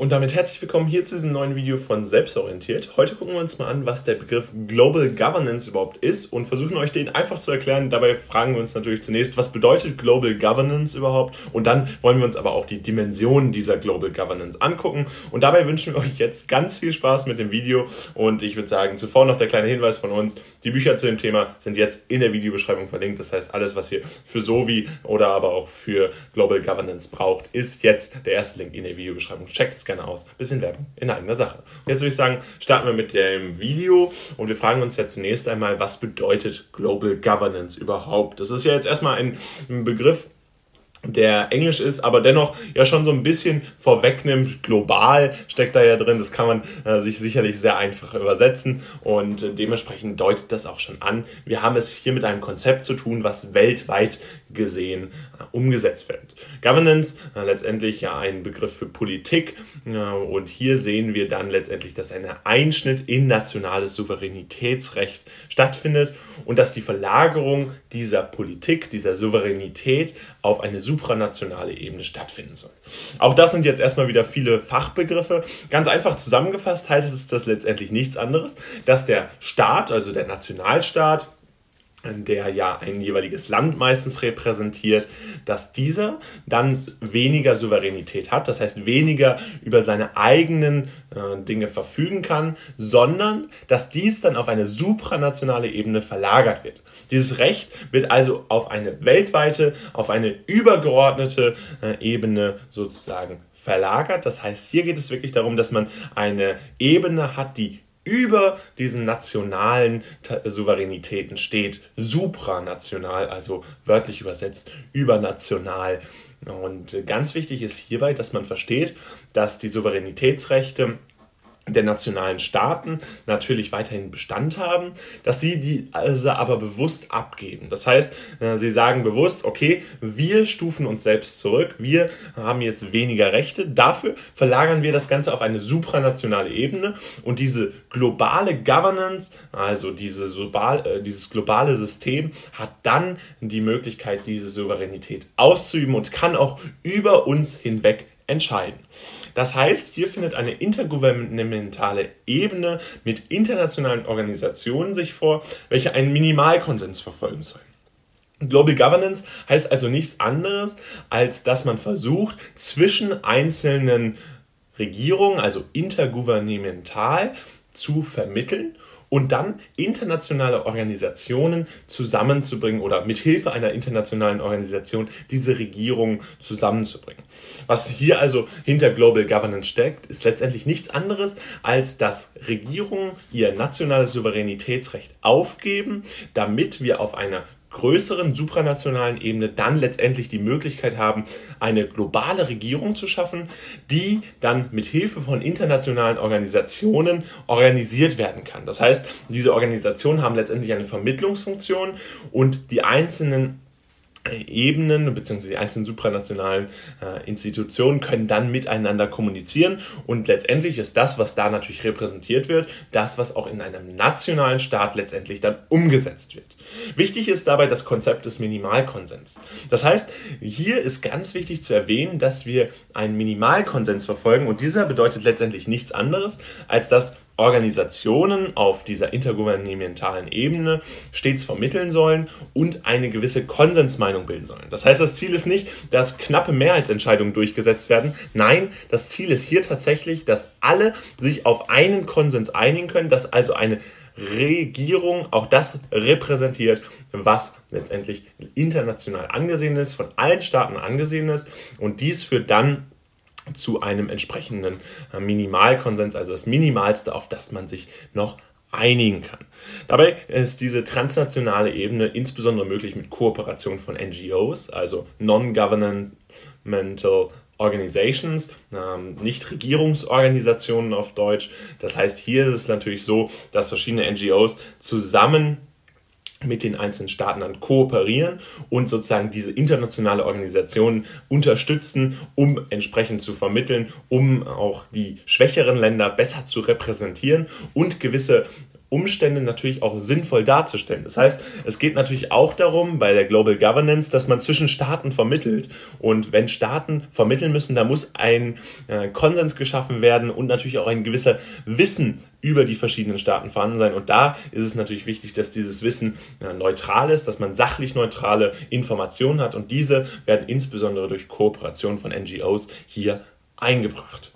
Und damit herzlich willkommen hier zu diesem neuen Video von Selbstorientiert. Heute gucken wir uns mal an, was der Begriff Global Governance überhaupt ist und versuchen euch den einfach zu erklären. Dabei fragen wir uns natürlich zunächst, was bedeutet Global Governance überhaupt? Und dann wollen wir uns aber auch die Dimensionen dieser Global Governance angucken. Und dabei wünschen wir euch jetzt ganz viel Spaß mit dem Video. Und ich würde sagen, zuvor noch der kleine Hinweis von uns. Die Bücher zu dem Thema sind jetzt in der Videobeschreibung verlinkt. Das heißt, alles, was ihr für Sovi oder aber auch für Global Governance braucht, ist jetzt der erste Link in der Videobeschreibung. Checkt es gerne aus. Bisschen Werbung in eigener Sache. Und jetzt würde ich sagen, starten wir mit dem Video und wir fragen uns ja zunächst einmal, was bedeutet Global Governance überhaupt? Das ist ja jetzt erstmal ein Begriff, der Englisch ist, aber dennoch ja schon so ein bisschen vorwegnimmt. Global steckt da ja drin, das kann man äh, sich sicherlich sehr einfach übersetzen und äh, dementsprechend deutet das auch schon an. Wir haben es hier mit einem Konzept zu tun, was weltweit gesehen äh, umgesetzt wird. Governance, äh, letztendlich ja ein Begriff für Politik äh, und hier sehen wir dann letztendlich, dass ein Einschnitt in nationales Souveränitätsrecht stattfindet und dass die Verlagerung dieser Politik, dieser Souveränität auf eine supranationale Ebene stattfinden soll. Auch das sind jetzt erstmal wieder viele Fachbegriffe. Ganz einfach zusammengefasst heißt es das letztendlich nichts anderes, dass der Staat, also der Nationalstaat, der ja ein jeweiliges Land meistens repräsentiert, dass dieser dann weniger Souveränität hat, das heißt weniger über seine eigenen äh, Dinge verfügen kann, sondern dass dies dann auf eine supranationale Ebene verlagert wird. Dieses Recht wird also auf eine weltweite, auf eine übergeordnete äh, Ebene sozusagen verlagert. Das heißt, hier geht es wirklich darum, dass man eine Ebene hat, die über diesen nationalen Souveränitäten steht, supranational, also wörtlich übersetzt übernational. Und ganz wichtig ist hierbei, dass man versteht, dass die Souveränitätsrechte der nationalen Staaten natürlich weiterhin Bestand haben, dass sie die also aber bewusst abgeben. Das heißt, äh, sie sagen bewusst, okay, wir stufen uns selbst zurück, wir haben jetzt weniger Rechte, dafür verlagern wir das Ganze auf eine supranationale Ebene und diese globale Governance, also diese, äh, dieses globale System, hat dann die Möglichkeit, diese Souveränität auszuüben und kann auch über uns hinweg entscheiden. Das heißt, hier findet eine intergouvernementale Ebene mit internationalen Organisationen sich vor, welche einen Minimalkonsens verfolgen sollen. Global Governance heißt also nichts anderes, als dass man versucht, zwischen einzelnen Regierungen, also intergouvernemental, zu vermitteln und dann internationale Organisationen zusammenzubringen oder mit Hilfe einer internationalen Organisation diese Regierung zusammenzubringen. Was hier also hinter Global Governance steckt, ist letztendlich nichts anderes, als dass Regierungen ihr nationales Souveränitätsrecht aufgeben, damit wir auf einer größeren supranationalen Ebene dann letztendlich die Möglichkeit haben, eine globale Regierung zu schaffen, die dann mit Hilfe von internationalen Organisationen organisiert werden kann. Das heißt, diese Organisationen haben letztendlich eine Vermittlungsfunktion und die einzelnen Ebenen bzw. die einzelnen supranationalen äh, Institutionen können dann miteinander kommunizieren und letztendlich ist das, was da natürlich repräsentiert wird, das, was auch in einem nationalen Staat letztendlich dann umgesetzt wird. Wichtig ist dabei das Konzept des Minimalkonsens. Das heißt, hier ist ganz wichtig zu erwähnen, dass wir einen Minimalkonsens verfolgen und dieser bedeutet letztendlich nichts anderes, als dass Organisationen auf dieser intergouvernementalen Ebene stets vermitteln sollen und eine gewisse Konsensmeinung bilden sollen. Das heißt, das Ziel ist nicht, dass knappe Mehrheitsentscheidungen durchgesetzt werden. Nein, das Ziel ist hier tatsächlich, dass alle sich auf einen Konsens einigen können, dass also eine Regierung auch das repräsentiert, was letztendlich international angesehen ist, von allen Staaten angesehen ist. Und dies führt dann zu einem entsprechenden äh, Minimalkonsens, also das Minimalste, auf das man sich noch einigen kann. Dabei ist diese transnationale Ebene insbesondere möglich mit Kooperation von NGOs, also Non-Governmental Organizations, ähm, nicht Regierungsorganisationen auf Deutsch. Das heißt, hier ist es natürlich so, dass verschiedene NGOs zusammen mit den einzelnen Staaten dann kooperieren und sozusagen diese internationale Organisation unterstützen, um entsprechend zu vermitteln, um auch die schwächeren Länder besser zu repräsentieren und gewisse Umstände natürlich auch sinnvoll darzustellen. Das heißt, es geht natürlich auch darum, bei der Global Governance, dass man zwischen Staaten vermittelt. Und wenn Staaten vermitteln müssen, da muss ein äh, Konsens geschaffen werden und natürlich auch ein gewisser Wissen über die verschiedenen Staaten vorhanden sein. Und da ist es natürlich wichtig, dass dieses Wissen äh, neutral ist, dass man sachlich neutrale Informationen hat. Und diese werden insbesondere durch Kooperation von NGOs hier eingebracht.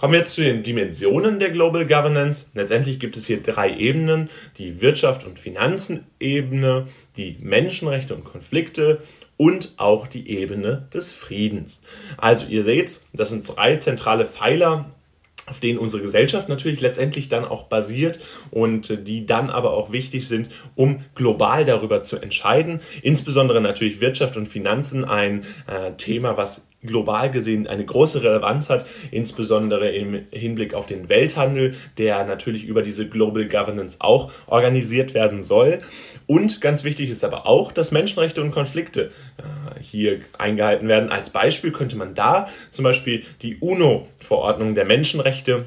Kommen wir jetzt zu den Dimensionen der Global Governance. Letztendlich gibt es hier drei Ebenen. Die Wirtschaft- und Finanzenebene, die Menschenrechte und Konflikte und auch die Ebene des Friedens. Also ihr seht, das sind drei zentrale Pfeiler auf denen unsere Gesellschaft natürlich letztendlich dann auch basiert und die dann aber auch wichtig sind, um global darüber zu entscheiden. Insbesondere natürlich Wirtschaft und Finanzen ein äh, Thema, was global gesehen eine große Relevanz hat, insbesondere im Hinblick auf den Welthandel, der natürlich über diese Global Governance auch organisiert werden soll. Und ganz wichtig ist aber auch, dass Menschenrechte und Konflikte äh, hier eingehalten werden. Als Beispiel könnte man da zum Beispiel die UNO-Verordnung der Menschenrechte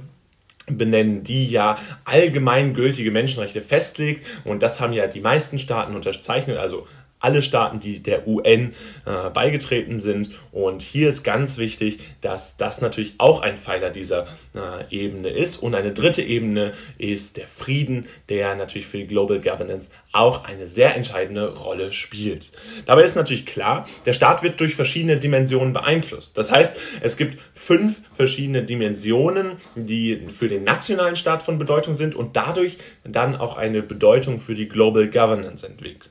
benennen, die ja allgemeingültige Menschenrechte festlegt. Und das haben ja die meisten Staaten unterzeichnet, also alle Staaten, die der UN äh, beigetreten sind. Und hier ist ganz wichtig, dass das natürlich auch ein Pfeiler dieser äh, Ebene ist. Und eine dritte Ebene ist der Frieden, der natürlich für die Global Governance auch eine sehr entscheidende Rolle spielt. Dabei ist natürlich klar, der Staat wird durch verschiedene Dimensionen beeinflusst. Das heißt, es gibt fünf verschiedene Dimensionen, die für den nationalen Staat von Bedeutung sind und dadurch dann auch eine Bedeutung für die Global Governance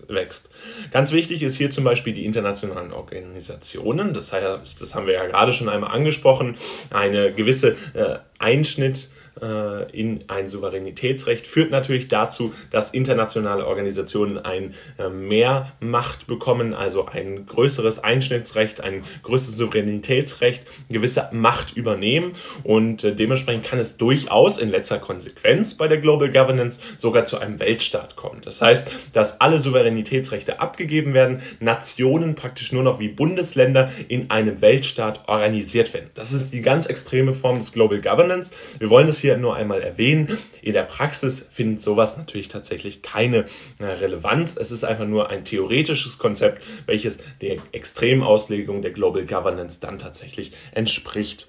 wächst. Ganz wichtig ist hier zum Beispiel die internationalen Organisationen. Das heißt, das haben wir ja gerade schon einmal angesprochen, eine gewisse äh, Einschnitt in ein Souveränitätsrecht führt natürlich dazu, dass internationale Organisationen ein äh, mehr Macht bekommen, also ein größeres Einschnittsrecht, ein größeres Souveränitätsrecht, gewisse Macht übernehmen und äh, dementsprechend kann es durchaus in letzter Konsequenz bei der Global Governance sogar zu einem Weltstaat kommen. Das heißt, dass alle Souveränitätsrechte abgegeben werden, Nationen praktisch nur noch wie Bundesländer in einem Weltstaat organisiert werden. Das ist die ganz extreme Form des Global Governance. Wir wollen es hier nur einmal erwähnen. In der Praxis findet sowas natürlich tatsächlich keine äh, Relevanz. Es ist einfach nur ein theoretisches Konzept, welches der Extremauslegung der Global Governance dann tatsächlich entspricht.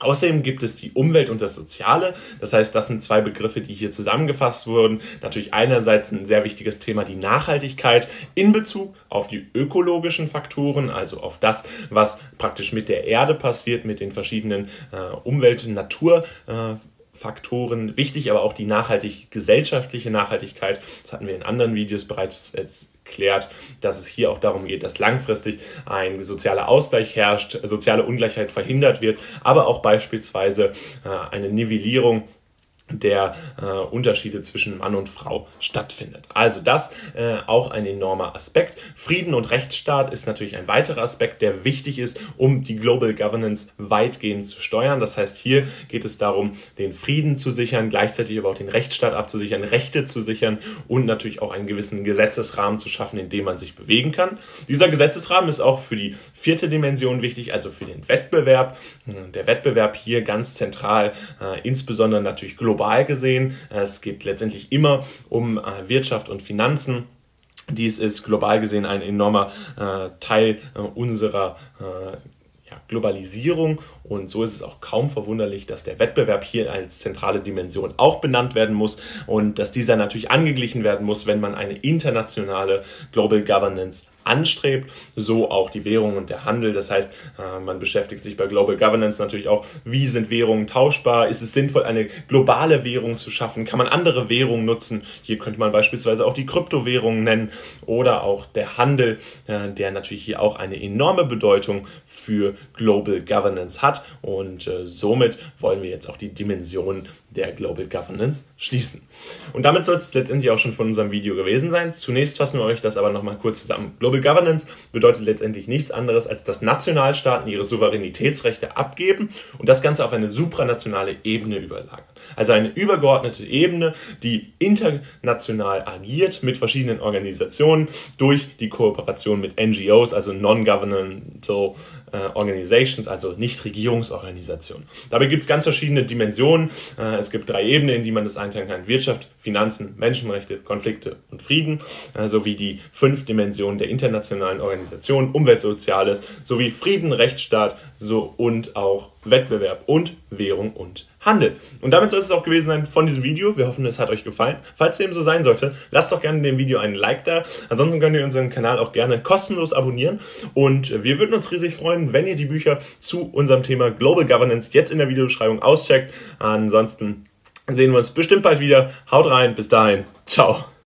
Außerdem gibt es die Umwelt und das Soziale. Das heißt, das sind zwei Begriffe, die hier zusammengefasst wurden. Natürlich einerseits ein sehr wichtiges Thema, die Nachhaltigkeit in Bezug auf die ökologischen Faktoren, also auf das, was praktisch mit der Erde passiert, mit den verschiedenen äh, Umwelt- und Natur. Faktoren wichtig, aber auch die nachhaltig, gesellschaftliche Nachhaltigkeit. Das hatten wir in anderen Videos bereits erklärt, dass es hier auch darum geht, dass langfristig ein sozialer Ausgleich herrscht, soziale Ungleichheit verhindert wird, aber auch beispielsweise äh, eine Nivellierung der äh, Unterschiede zwischen Mann und Frau stattfindet. Also das äh, auch ein enormer Aspekt. Frieden und Rechtsstaat ist natürlich ein weiterer Aspekt, der wichtig ist, um die Global Governance weitgehend zu steuern. Das heißt, hier geht es darum, den Frieden zu sichern, gleichzeitig aber auch den Rechtsstaat abzusichern, Rechte zu sichern und natürlich auch einen gewissen Gesetzesrahmen zu schaffen, in dem man sich bewegen kann. Dieser Gesetzesrahmen ist auch für die vierte Dimension wichtig, also für den Wettbewerb. Der Wettbewerb hier ganz zentral, äh, insbesondere natürlich global global gesehen. Es geht letztendlich immer um äh, Wirtschaft und Finanzen. Dies ist global gesehen ein enormer äh, Teil äh, unserer ja, Globalisierung und so ist es auch kaum verwunderlich, dass der Wettbewerb hier als zentrale Dimension auch benannt werden muss und dass dieser natürlich angeglichen werden muss, wenn man eine internationale Global Governance anstrebt, so auch die Währung und der Handel. Das heißt, äh, man beschäftigt sich bei Global Governance natürlich auch, wie sind Währungen tauschbar? Ist es sinnvoll, eine globale Währung zu schaffen? Kann man andere Währungen nutzen? Hier könnte man beispielsweise auch die Kryptowährungen nennen oder auch der Handel, äh, der natürlich hier auch eine enorme Bedeutung für Global Governance hat. Und äh, somit wollen wir jetzt auch die Dimension der Global Governance schließen. Und damit soll es letztendlich auch schon von unserem Video gewesen sein. Zunächst fassen wir euch das aber nochmal kurz zusammen. Global Governance bedeutet letztendlich nichts anderes, als dass Nationalstaaten ihre Souveränitätsrechte abgeben und das Ganze auf eine supranationale Ebene überlagern. Also eine übergeordnete Ebene, die international agiert mit verschiedenen Organisationen durch die Kooperation mit NGOs, also Non-Governmental Organizations, also Nichtregierungsorganisationen. Dabei gibt es ganz verschiedene Dimensionen. Äh, es gibt drei Ebenen, in die man das einteilen kann. Wirtschaft, Finanzen, Menschenrechte, Konflikte und Frieden, äh, sowie die fünf Dimensionen der internationalen Organisationen, Umwelt, Soziales, sowie Frieden, Rechtsstaat so, und auch Wettbewerb und Währung und Handel. Und damit soll es auch gewesen sein von diesem Video. Wir hoffen, es hat euch gefallen. Falls dem so sein sollte, lasst doch gerne dem Video einen Like da. Ansonsten könnt ihr unseren Kanal auch gerne kostenlos abonnieren. Und wir würden uns riesig freuen, wenn ihr die Bücher zu unserem Thema Global Governance jetzt in der Videobeschreibung auscheckt. Ansonsten sehen wir uns bestimmt bald wieder. Haut rein, bis dahin. Ciao.